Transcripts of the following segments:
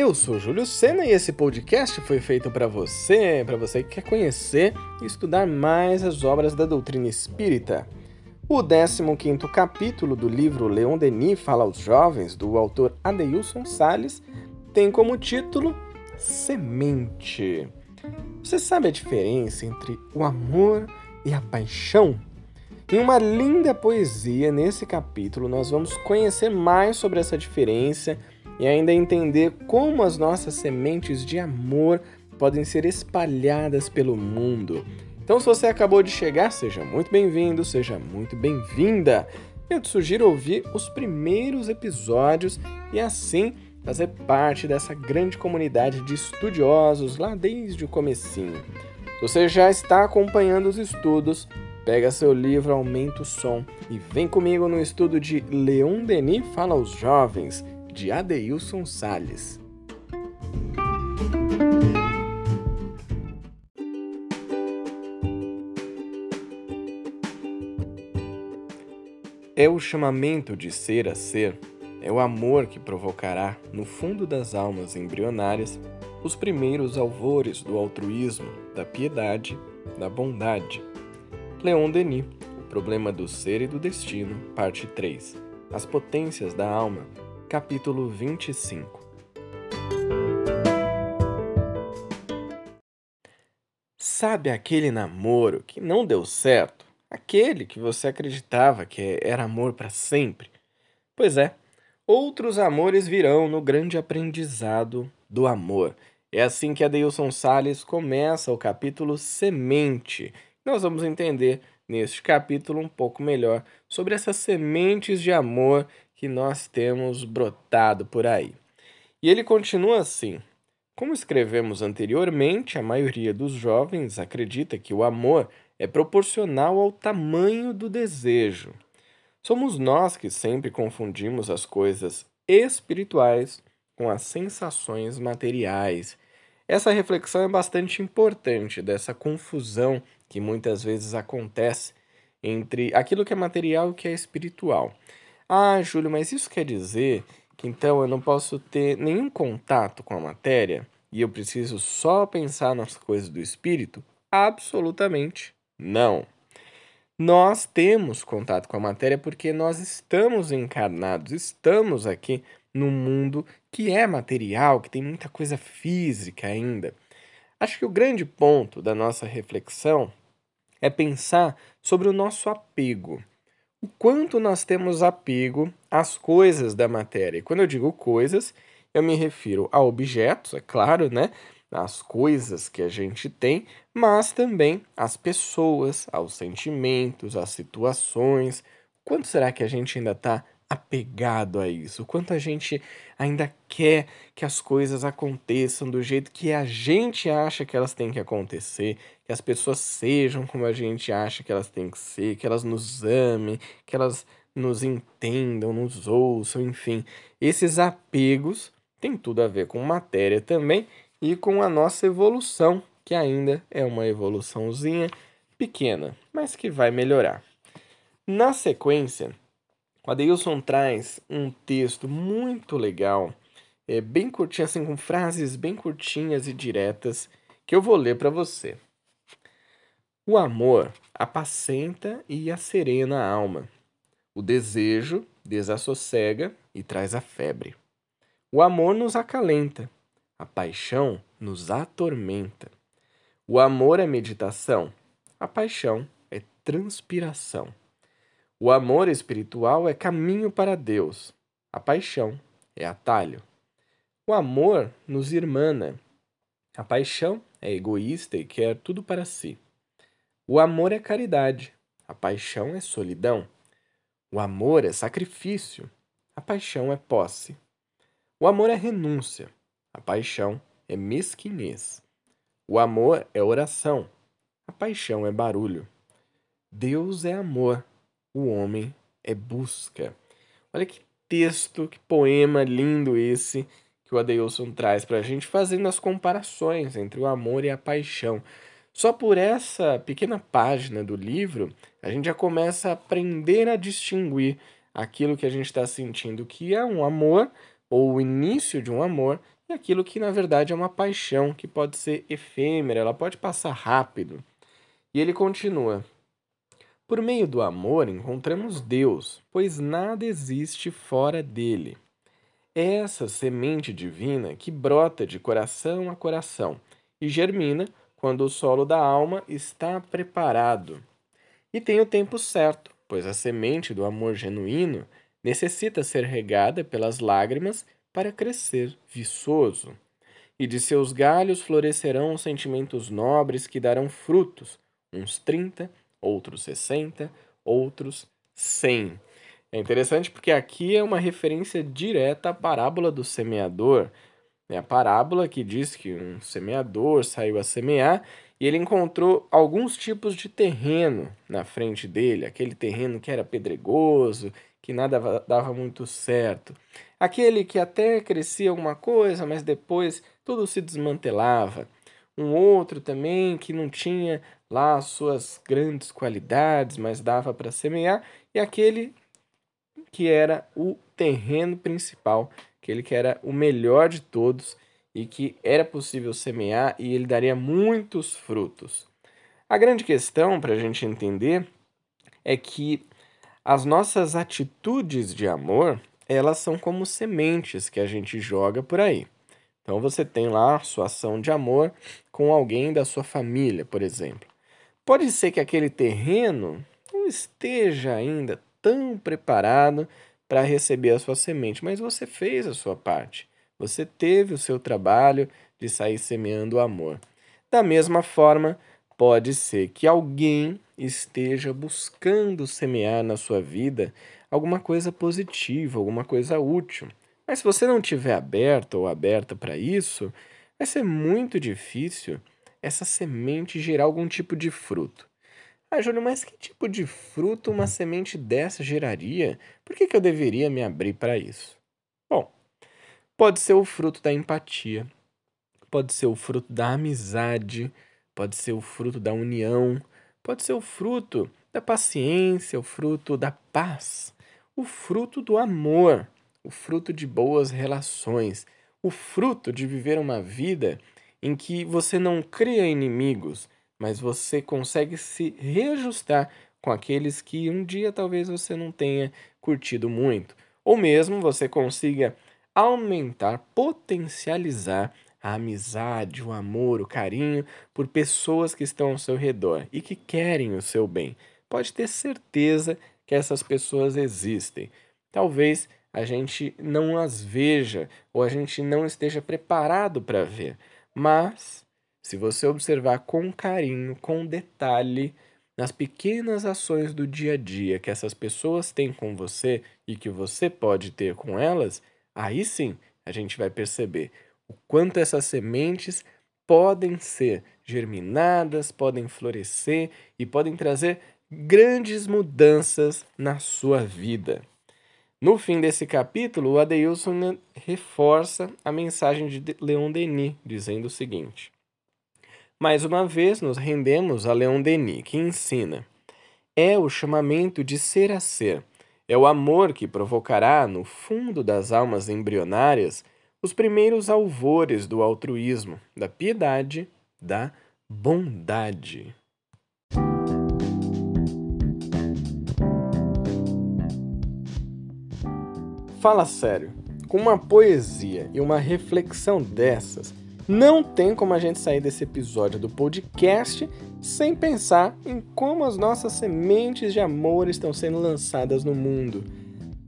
Eu sou Júlio Sena e esse podcast foi feito para você, para você que quer conhecer e estudar mais as obras da doutrina espírita. O 15º capítulo do livro Leon Denis fala aos jovens, do autor Adeilson Sales, tem como título Semente. Você sabe a diferença entre o amor e a paixão? Em uma linda poesia, nesse capítulo, nós vamos conhecer mais sobre essa diferença e ainda entender como as nossas sementes de amor podem ser espalhadas pelo mundo. Então, se você acabou de chegar, seja muito bem-vindo, seja muito bem-vinda. Eu te sugiro ouvir os primeiros episódios e assim fazer parte dessa grande comunidade de estudiosos lá desde o comecinho. Se você já está acompanhando os estudos, Pega seu livro, aumenta o som e vem comigo no estudo de Leon Denis Fala aos Jovens, de Adeilson Sales. É o chamamento de ser a ser, é o amor que provocará, no fundo das almas embrionárias, os primeiros alvores do altruísmo, da piedade, da bondade Leon Denis, O Problema do Ser e do Destino, Parte 3 As Potências da Alma, capítulo 25 Sabe aquele namoro que não deu certo? Aquele que você acreditava que era amor para sempre? Pois é, outros amores virão no grande aprendizado do amor. É assim que Adeilson Sales começa o capítulo Semente nós vamos entender neste capítulo um pouco melhor sobre essas sementes de amor que nós temos brotado por aí. E ele continua assim: Como escrevemos anteriormente, a maioria dos jovens acredita que o amor é proporcional ao tamanho do desejo. Somos nós que sempre confundimos as coisas espirituais com as sensações materiais. Essa reflexão é bastante importante dessa confusão que muitas vezes acontece entre aquilo que é material e o que é espiritual. Ah, Júlio, mas isso quer dizer que então eu não posso ter nenhum contato com a matéria e eu preciso só pensar nas coisas do espírito? Absolutamente não. Nós temos contato com a matéria porque nós estamos encarnados, estamos aqui num mundo que é material, que tem muita coisa física ainda. Acho que o grande ponto da nossa reflexão é pensar sobre o nosso apego. O quanto nós temos apego às coisas da matéria. E quando eu digo coisas, eu me refiro a objetos, é claro, né? As coisas que a gente tem, mas também às pessoas, aos sentimentos, às situações. Quanto será que a gente ainda está apegado a isso, o quanto a gente ainda quer que as coisas aconteçam do jeito que a gente acha que elas têm que acontecer, que as pessoas sejam como a gente acha que elas têm que ser, que elas nos amem, que elas nos entendam, nos ouçam, enfim. Esses apegos têm tudo a ver com matéria também e com a nossa evolução, que ainda é uma evoluçãozinha pequena, mas que vai melhorar. Na sequência, o Adeilson traz um texto muito legal, é, bem curtinho, assim, com frases bem curtinhas e diretas, que eu vou ler para você. O amor apacenta e acerena a alma. O desejo desassossega e traz a febre. O amor nos acalenta, a paixão nos atormenta. O amor é meditação, a paixão é transpiração. O amor espiritual é caminho para Deus. A paixão é atalho. O amor nos irmana. A paixão é egoísta e quer tudo para si. O amor é caridade. A paixão é solidão. O amor é sacrifício. A paixão é posse. O amor é renúncia. A paixão é mesquinhez. O amor é oração. A paixão é barulho. Deus é amor o homem é busca. Olha que texto, que poema lindo esse que o Adeilson traz para a gente, fazendo as comparações entre o amor e a paixão. Só por essa pequena página do livro, a gente já começa a aprender a distinguir aquilo que a gente está sentindo que é um amor, ou o início de um amor, e aquilo que na verdade é uma paixão que pode ser efêmera, ela pode passar rápido. E ele continua: Por meio do amor encontramos Deus, pois nada existe fora dele. É essa semente divina que brota de coração a coração e germina quando o solo da alma está preparado. E tem o tempo certo, pois a semente do amor genuíno necessita ser regada pelas lágrimas para crescer viçoso. E de seus galhos florescerão sentimentos nobres que darão frutos, uns trinta, outros sessenta, outros cem. É interessante porque aqui é uma referência direta à parábola do semeador. É a parábola que diz que um semeador saiu a semear e ele encontrou alguns tipos de terreno na frente dele, aquele terreno que era pedregoso, que nada dava muito certo. Aquele que até crescia alguma coisa, mas depois tudo se desmantelava. Um outro também que não tinha lá suas grandes qualidades, mas dava para semear, e aquele que era o terreno principal, aquele que era o melhor de todos e que era possível semear e ele daria muitos frutos. A grande questão para a gente entender é que as nossas atitudes de amor, elas são como sementes que a gente joga por aí. Então você tem lá a sua ação de amor com alguém da sua família, por exemplo. Pode ser que aquele terreno não esteja ainda tão preparado para receber a sua semente, mas você fez a sua parte. Você teve o seu trabalho de sair semeando amor. Da mesma forma, pode ser que alguém esteja buscando semear na sua vida alguma coisa positiva, alguma coisa útil. Mas se você não estiver aberto ou aberta para isso, vai ser muito difícil essa semente gerar algum tipo de fruto. Ah, Júlio, mas que tipo de fruto uma semente dessa geraria? Por que, que eu deveria me abrir para isso? Bom, pode ser o fruto da empatia, pode ser o fruto da amizade, pode ser o fruto da união, pode ser o fruto da paciência, o fruto da paz, o fruto do amor, o fruto de boas relações, o fruto de viver uma vida em que você não cria inimigos, mas você consegue se reajustar com aqueles que um dia talvez você não tenha curtido muito, ou mesmo você consiga aumentar, potencializar a amizade, o amor, o carinho por pessoas que estão ao seu redor e que querem o seu bem. Pode ter certeza que essas pessoas existem. Talvez a gente não as veja ou a gente não esteja preparado para ver, mas se você observar com carinho, com detalhe, nas pequenas ações do dia a dia que essas pessoas têm com você e que você pode ter com elas, aí sim a gente vai perceber o quanto essas sementes podem ser germinadas, podem florescer e podem trazer grandes mudanças na sua vida. No fim desse capítulo, o Adeilson reforça a mensagem de Leon Denis, dizendo o seguinte: Mais uma vez nos rendemos a Leon Denis, que ensina: é o chamamento de ser a ser, é o amor que provocará, no fundo das almas embrionárias, os primeiros alvores do altruísmo, da piedade, da bondade. Fala sério, com uma poesia e uma reflexão dessas, não tem como a gente sair desse episódio do podcast sem pensar em como as nossas sementes de amor estão sendo lançadas no mundo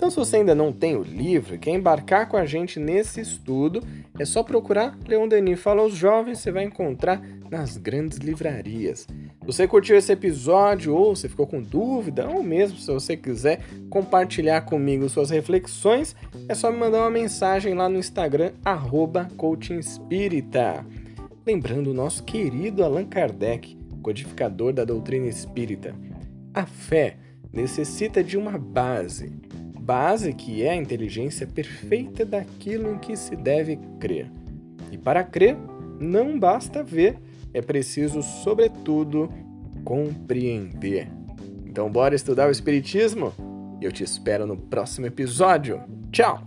então, se você ainda não tem o livro e quer embarcar com a gente nesse estudo, é só procurar Leon Denis Fala aos Jovens, você vai encontrar nas grandes livrarias. Se você curtiu esse episódio ou se ficou com dúvida, ou mesmo se você quiser compartilhar comigo suas reflexões, é só me mandar uma mensagem lá no Instagram, arroba Lembrando o nosso querido Allan Kardec, codificador da doutrina espírita. A fé necessita de uma base base que é a inteligência perfeita daquilo em que se deve crer. E para crer, não basta ver, é preciso, sobretudo, compreender. Então, bora estudar o Espiritismo? Eu te espero no próximo episódio. Tchau!